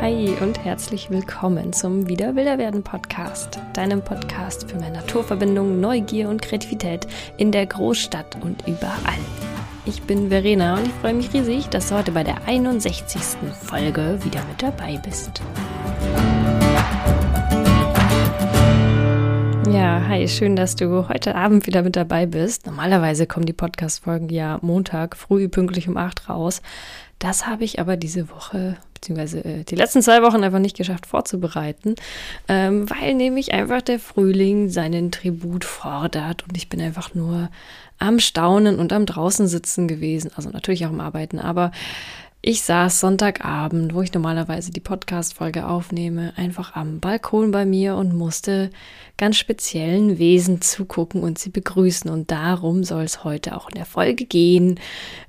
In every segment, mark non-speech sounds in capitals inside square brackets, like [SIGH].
Hi und herzlich willkommen zum Wieder Wilder werden Podcast, deinem Podcast für mehr Naturverbindung, Neugier und Kreativität in der Großstadt und überall. Ich bin Verena und ich freue mich riesig, dass du heute bei der 61. Folge wieder mit dabei bist. Ja, hi, schön, dass du heute Abend wieder mit dabei bist. Normalerweise kommen die Podcast-Folgen ja Montag früh pünktlich um 8 raus. Das habe ich aber diese Woche, beziehungsweise äh, die letzten zwei Wochen einfach nicht geschafft vorzubereiten, ähm, weil nämlich einfach der Frühling seinen Tribut fordert und ich bin einfach nur am Staunen und am draußen sitzen gewesen, also natürlich auch am Arbeiten, aber ich saß Sonntagabend, wo ich normalerweise die Podcast-Folge aufnehme, einfach am Balkon bei mir und musste ganz speziellen Wesen zugucken und sie begrüßen. Und darum soll es heute auch in der Folge gehen.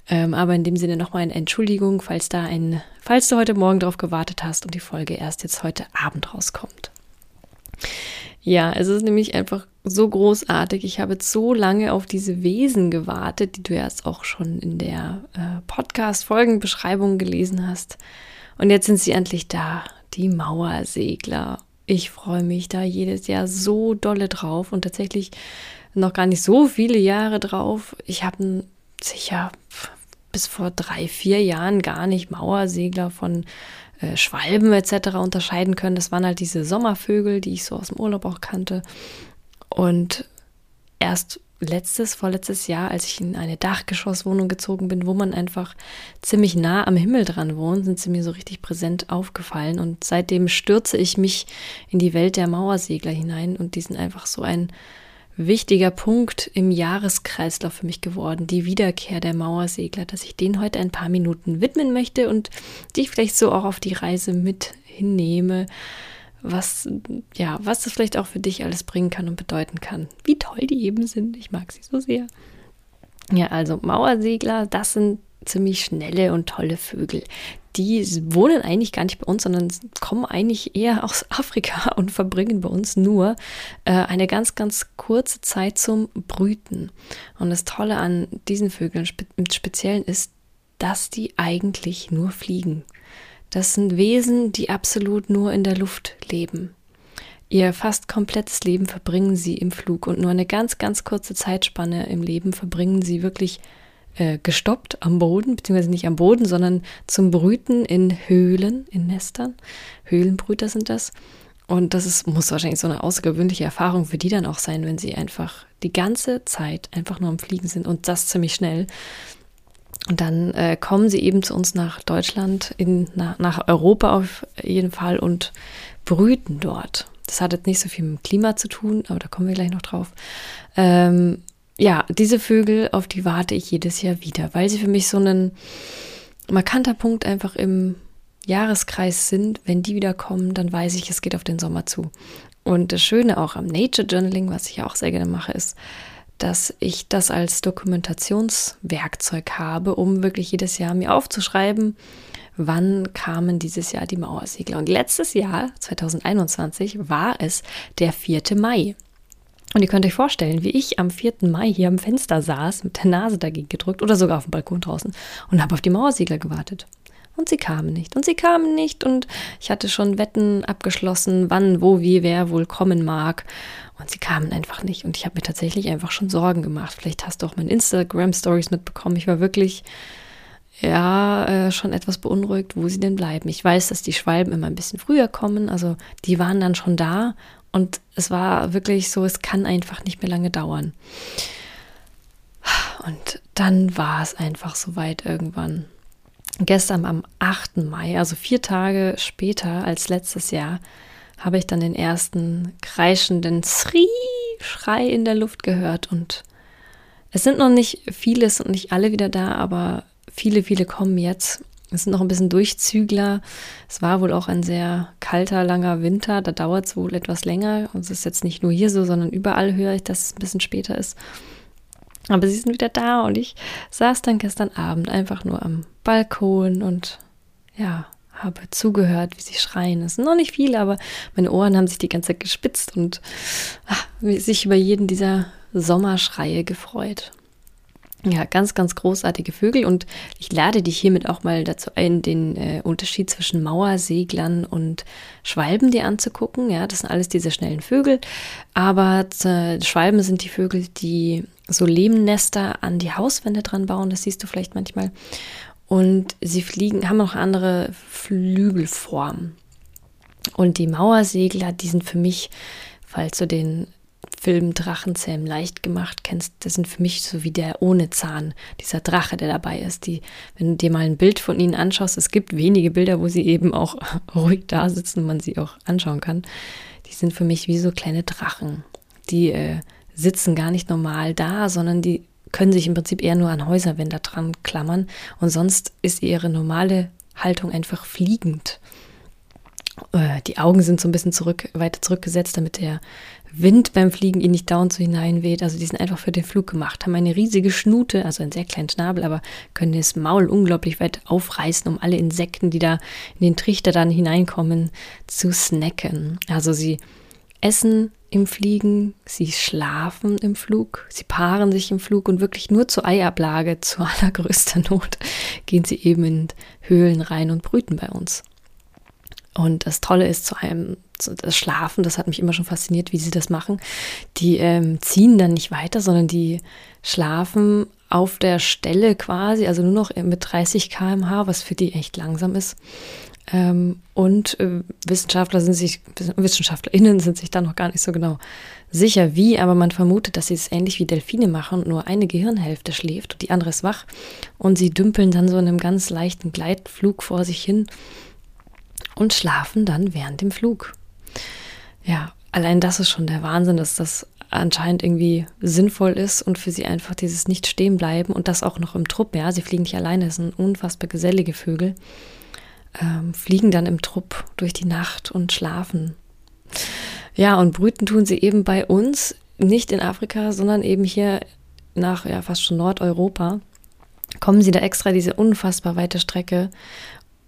Ähm, aber in dem Sinne nochmal eine Entschuldigung, falls da ein, falls du heute Morgen drauf gewartet hast und die Folge erst jetzt heute Abend rauskommt. Ja, es ist nämlich einfach so großartig. Ich habe so lange auf diese Wesen gewartet, die du jetzt auch schon in der äh, Podcast-Folgenbeschreibung gelesen hast. Und jetzt sind sie endlich da, die Mauersegler. Ich freue mich da jedes Jahr so dolle drauf und tatsächlich noch gar nicht so viele Jahre drauf. Ich habe sicher bis vor drei, vier Jahren gar nicht Mauersegler von äh, Schwalben etc. unterscheiden können. Das waren halt diese Sommervögel, die ich so aus dem Urlaub auch kannte. Und erst letztes, vorletztes Jahr, als ich in eine Dachgeschosswohnung gezogen bin, wo man einfach ziemlich nah am Himmel dran wohnt, sind sie mir so richtig präsent aufgefallen. Und seitdem stürze ich mich in die Welt der Mauersegler hinein und die sind einfach so ein wichtiger Punkt im Jahreskreislauf für mich geworden, die Wiederkehr der Mauersegler, dass ich den heute ein paar Minuten widmen möchte und dich vielleicht so auch auf die Reise mit hinnehme, was, ja, was das vielleicht auch für dich alles bringen kann und bedeuten kann. Wie toll die eben sind. Ich mag sie so sehr. Ja, also Mauersegler, das sind ziemlich schnelle und tolle Vögel die wohnen eigentlich gar nicht bei uns, sondern kommen eigentlich eher aus [LAUGHS] Afrika und verbringen bei uns nur äh, eine ganz, ganz kurze Zeit zum Brüten. Und das Tolle an diesen Vögeln spe im Speziellen ist, dass die eigentlich nur fliegen. Das sind Wesen, die absolut nur in der Luft leben. Ihr fast komplettes Leben verbringen sie im Flug und nur eine ganz, ganz kurze Zeitspanne im Leben verbringen sie wirklich äh, gestoppt am Boden, beziehungsweise nicht am Boden, sondern zum Brüten in Höhlen, in Nestern. Höhlenbrüter sind das. Und das ist, muss wahrscheinlich so eine außergewöhnliche Erfahrung für die dann auch sein, wenn sie einfach die ganze Zeit einfach nur am Fliegen sind und das ziemlich schnell. Und dann äh, kommen sie eben zu uns nach Deutschland, in, nach, nach Europa auf jeden Fall und brüten dort. Das hat jetzt nicht so viel mit dem Klima zu tun, aber da kommen wir gleich noch drauf. Ähm, ja, diese Vögel, auf die warte ich jedes Jahr wieder, weil sie für mich so ein markanter Punkt einfach im Jahreskreis sind. Wenn die wieder kommen, dann weiß ich, es geht auf den Sommer zu. Und das Schöne auch am Nature Journaling, was ich auch sehr gerne mache, ist, dass ich das als Dokumentationswerkzeug habe, um wirklich jedes Jahr mir aufzuschreiben, wann kamen dieses Jahr die Mauersegler. Und letztes Jahr, 2021, war es der 4. Mai. Und ihr könnt euch vorstellen, wie ich am 4. Mai hier am Fenster saß, mit der Nase dagegen gedrückt oder sogar auf dem Balkon draußen und habe auf die Mauersegler gewartet. Und sie kamen nicht. Und sie kamen nicht. Und ich hatte schon Wetten abgeschlossen, wann, wo, wie, wer wohl kommen mag. Und sie kamen einfach nicht. Und ich habe mir tatsächlich einfach schon Sorgen gemacht. Vielleicht hast du auch meine Instagram-Stories mitbekommen. Ich war wirklich, ja, äh, schon etwas beunruhigt, wo sie denn bleiben. Ich weiß, dass die Schwalben immer ein bisschen früher kommen. Also die waren dann schon da. Und es war wirklich so, es kann einfach nicht mehr lange dauern. Und dann war es einfach soweit irgendwann. Gestern am 8. Mai, also vier Tage später als letztes Jahr, habe ich dann den ersten kreischenden Sri-Schrei in der Luft gehört. Und es sind noch nicht viele, sind nicht alle wieder da, aber viele, viele kommen jetzt. Es sind noch ein bisschen Durchzügler. Es war wohl auch ein sehr kalter, langer Winter. Da dauert es wohl etwas länger. Und es ist jetzt nicht nur hier so, sondern überall höre ich, dass es ein bisschen später ist. Aber sie sind wieder da und ich saß dann gestern Abend einfach nur am Balkon und ja, habe zugehört, wie sie schreien. Es sind noch nicht viele, aber meine Ohren haben sich die ganze Zeit gespitzt und ach, sich über jeden dieser Sommerschreie gefreut. Ja, ganz, ganz großartige Vögel und ich lade dich hiermit auch mal dazu ein, den äh, Unterschied zwischen Mauerseglern und Schwalben dir anzugucken. Ja, das sind alles diese schnellen Vögel, aber äh, Schwalben sind die Vögel, die so Lehmnester an die Hauswände dran bauen. Das siehst du vielleicht manchmal. Und sie fliegen, haben auch andere Flügelformen. Und die Mauersegler, die sind für mich, falls du den Film Drachenzähm leicht gemacht kennst, das sind für mich so wie der ohne Zahn, dieser Drache, der dabei ist. Die, wenn du dir mal ein Bild von ihnen anschaust, es gibt wenige Bilder, wo sie eben auch [LAUGHS] ruhig da sitzen und man sie auch anschauen kann. Die sind für mich wie so kleine Drachen. Die äh, sitzen gar nicht normal da, sondern die können sich im Prinzip eher nur an Häuserwände dran klammern und sonst ist ihre normale Haltung einfach fliegend. Äh, die Augen sind so ein bisschen zurück, weiter zurückgesetzt, damit der Wind beim Fliegen ihnen nicht dauernd so hineinweht. Also die sind einfach für den Flug gemacht, haben eine riesige Schnute, also einen sehr kleinen Schnabel, aber können das Maul unglaublich weit aufreißen, um alle Insekten, die da in den Trichter dann hineinkommen, zu snacken. Also sie essen im Fliegen, sie schlafen im Flug, sie paaren sich im Flug und wirklich nur zur Eiablage, [LAUGHS] zu allergrößter Not, gehen sie eben in Höhlen rein und brüten bei uns. Und das Tolle ist zu einem das Schlafen, das hat mich immer schon fasziniert, wie sie das machen. Die ähm, ziehen dann nicht weiter, sondern die schlafen auf der Stelle quasi, also nur noch mit 30 km/h, was für die echt langsam ist. Ähm, und äh, Wissenschaftler sind sich, WissenschaftlerInnen sind sich da noch gar nicht so genau sicher wie, aber man vermutet, dass sie es ähnlich wie Delfine machen und nur eine Gehirnhälfte schläft und die andere ist wach und sie dümpeln dann so in einem ganz leichten Gleitflug vor sich hin und schlafen dann während dem Flug. Ja, allein das ist schon der Wahnsinn, dass das anscheinend irgendwie sinnvoll ist und für sie einfach dieses nicht stehen bleiben und das auch noch im Trupp. Ja, sie fliegen nicht alleine, das sind unfassbar gesellige Vögel. Ähm, fliegen dann im Trupp durch die Nacht und schlafen. Ja, und brüten tun sie eben bei uns, nicht in Afrika, sondern eben hier nach ja fast schon Nordeuropa. Kommen sie da extra diese unfassbar weite Strecke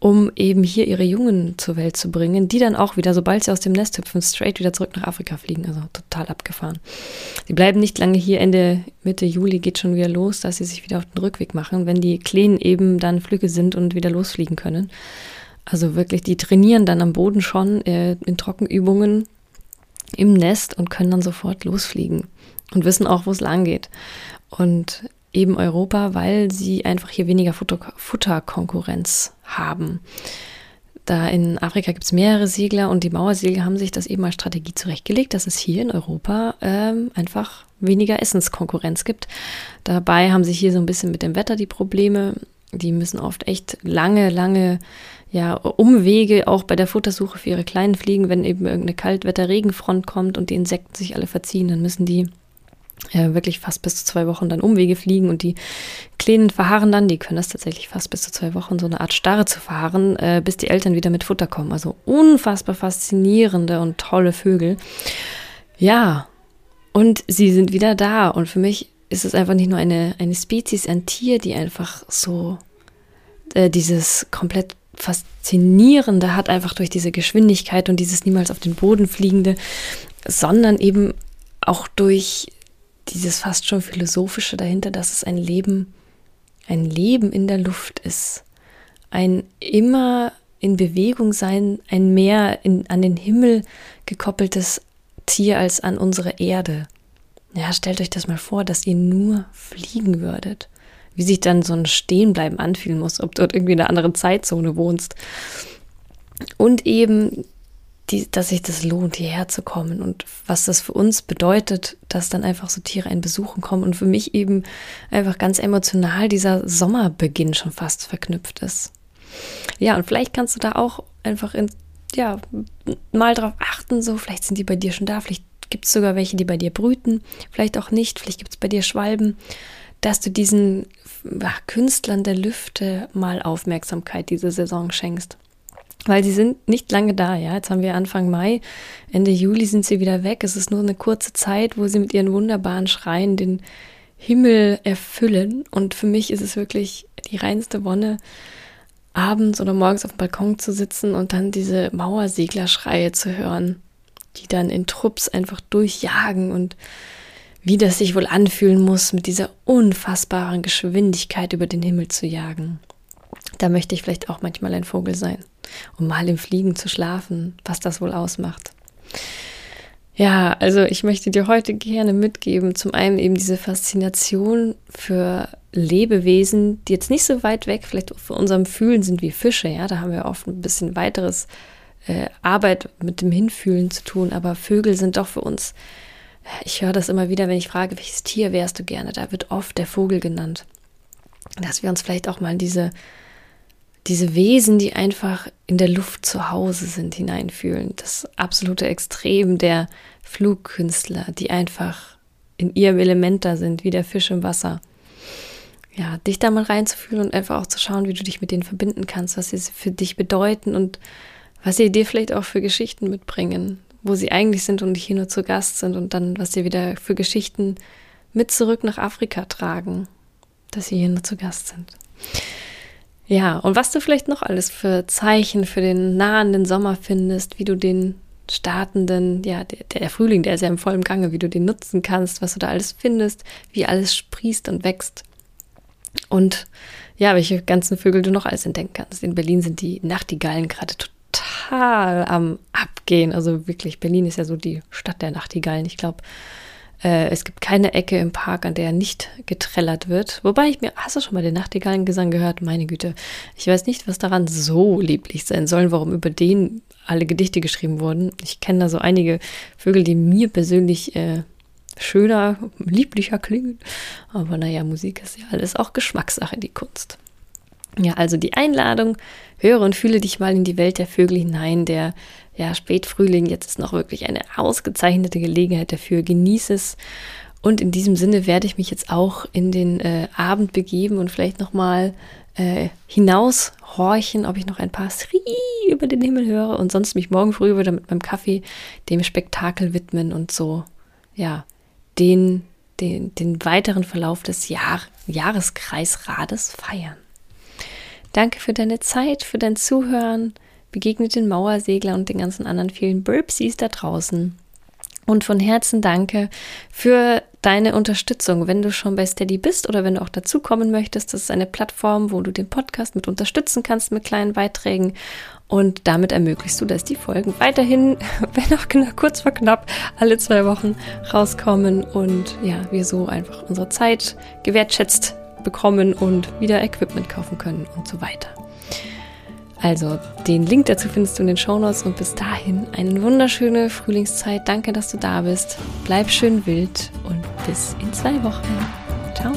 um eben hier ihre Jungen zur Welt zu bringen, die dann auch wieder, sobald sie aus dem Nest hüpfen, straight wieder zurück nach Afrika fliegen. Also total abgefahren. Sie bleiben nicht lange hier. Ende, Mitte Juli geht schon wieder los, dass sie sich wieder auf den Rückweg machen, wenn die Kleinen eben dann Flüge sind und wieder losfliegen können. Also wirklich, die trainieren dann am Boden schon äh, in Trockenübungen im Nest und können dann sofort losfliegen und wissen auch, wo es lang geht. Und eben Europa, weil sie einfach hier weniger Futter Futterkonkurrenz haben. Da in Afrika gibt es mehrere Segler und die Mauersegler haben sich das eben als Strategie zurechtgelegt, dass es hier in Europa ähm, einfach weniger Essenskonkurrenz gibt. Dabei haben sie hier so ein bisschen mit dem Wetter die Probleme. Die müssen oft echt lange, lange ja, Umwege auch bei der Futtersuche für ihre kleinen Fliegen, wenn eben irgendeine Kaltwetter-Regenfront kommt und die Insekten sich alle verziehen, dann müssen die äh, wirklich fast bis zu zwei Wochen dann Umwege fliegen und die Kleinen verharren dann, die können das tatsächlich fast bis zu zwei Wochen, so eine Art Starre zu fahren, äh, bis die Eltern wieder mit Futter kommen. Also unfassbar faszinierende und tolle Vögel. Ja, und sie sind wieder da und für mich ist es einfach nicht nur eine, eine Spezies, ein Tier, die einfach so äh, dieses komplett Faszinierende hat, einfach durch diese Geschwindigkeit und dieses niemals auf den Boden fliegende, sondern eben auch durch dieses fast schon philosophische dahinter, dass es ein Leben, ein Leben in der Luft ist. Ein immer in Bewegung sein, ein mehr in, an den Himmel gekoppeltes Tier als an unsere Erde. Ja, stellt euch das mal vor, dass ihr nur fliegen würdet. Wie sich dann so ein Stehenbleiben anfühlen muss, ob du dort irgendwie in einer anderen Zeitzone wohnst. Und eben die, dass sich das lohnt, hierher zu kommen und was das für uns bedeutet, dass dann einfach so Tiere einen besuchen kommen und für mich eben einfach ganz emotional dieser Sommerbeginn schon fast verknüpft ist. Ja, und vielleicht kannst du da auch einfach in, ja, mal drauf achten, so, vielleicht sind die bei dir schon da, vielleicht gibt es sogar welche, die bei dir brüten, vielleicht auch nicht, vielleicht gibt es bei dir Schwalben, dass du diesen ach, Künstlern der Lüfte mal Aufmerksamkeit diese Saison schenkst. Weil sie sind nicht lange da, ja. Jetzt haben wir Anfang Mai, Ende Juli sind sie wieder weg. Es ist nur eine kurze Zeit, wo sie mit ihren wunderbaren Schreien den Himmel erfüllen. Und für mich ist es wirklich die reinste Wonne, abends oder morgens auf dem Balkon zu sitzen und dann diese Mauerseglerschreie zu hören, die dann in Trupps einfach durchjagen und wie das sich wohl anfühlen muss, mit dieser unfassbaren Geschwindigkeit über den Himmel zu jagen. Da möchte ich vielleicht auch manchmal ein Vogel sein, um mal im Fliegen zu schlafen, was das wohl ausmacht. Ja, also ich möchte dir heute gerne mitgeben, zum einen eben diese Faszination für Lebewesen, die jetzt nicht so weit weg vielleicht für unserem Fühlen sind wie Fische, ja, da haben wir oft ein bisschen weiteres äh, Arbeit mit dem Hinfühlen zu tun, aber Vögel sind doch für uns, ich höre das immer wieder, wenn ich frage, welches Tier wärst du gerne, da wird oft der Vogel genannt. Dass wir uns vielleicht auch mal diese diese Wesen, die einfach in der Luft zu Hause sind, hineinfühlen. Das absolute Extrem der Flugkünstler, die einfach in ihrem Element da sind, wie der Fisch im Wasser. Ja, dich da mal reinzufühlen und einfach auch zu schauen, wie du dich mit denen verbinden kannst, was sie für dich bedeuten und was sie dir vielleicht auch für Geschichten mitbringen, wo sie eigentlich sind und hier nur zu Gast sind und dann, was sie wieder für Geschichten mit zurück nach Afrika tragen, dass sie hier nur zu Gast sind. Ja, und was du vielleicht noch alles für Zeichen für den nahenden Sommer findest, wie du den startenden, ja, der, der Frühling, der ist ja im vollen Gange, wie du den nutzen kannst, was du da alles findest, wie alles sprießt und wächst. Und ja, welche ganzen Vögel du noch alles entdecken kannst. In Berlin sind die Nachtigallen gerade total am Abgehen. Also wirklich, Berlin ist ja so die Stadt der Nachtigallen. Ich glaube, äh, es gibt keine Ecke im Park, an der nicht getrellert wird. Wobei ich mir, hast du schon mal den Nachtigallengesang gehört? Meine Güte. Ich weiß nicht, was daran so lieblich sein soll, warum über den alle Gedichte geschrieben wurden. Ich kenne da so einige Vögel, die mir persönlich äh, schöner, lieblicher klingen. Aber naja, Musik ist ja alles auch Geschmackssache, die Kunst. Ja, also die Einladung, höre und fühle dich mal in die Welt der Vögel hinein, der ja, Spätfrühling, jetzt ist noch wirklich eine ausgezeichnete Gelegenheit dafür. Genieße es. Und in diesem Sinne werde ich mich jetzt auch in den äh, Abend begeben und vielleicht nochmal äh, hinaushorchen, ob ich noch ein paar Sri über den Himmel höre und sonst mich morgen früh wieder mit meinem Kaffee dem Spektakel widmen und so, ja, den, den, den weiteren Verlauf des Jahr, Jahreskreisrades feiern. Danke für deine Zeit, für dein Zuhören begegnet den Mauersegler und den ganzen anderen vielen Burpsies da draußen. Und von Herzen danke für deine Unterstützung. Wenn du schon bei Steady bist oder wenn du auch dazukommen möchtest, das ist eine Plattform, wo du den Podcast mit unterstützen kannst mit kleinen Beiträgen. Und damit ermöglichst du, dass die Folgen weiterhin, [LAUGHS] wenn auch kurz vor knapp, alle zwei Wochen rauskommen und ja, wir so einfach unsere Zeit gewertschätzt bekommen und wieder Equipment kaufen können und so weiter. Also, den Link dazu findest du in den Shownotes und bis dahin eine wunderschöne Frühlingszeit. Danke, dass du da bist. Bleib schön wild und bis in zwei Wochen. Ciao.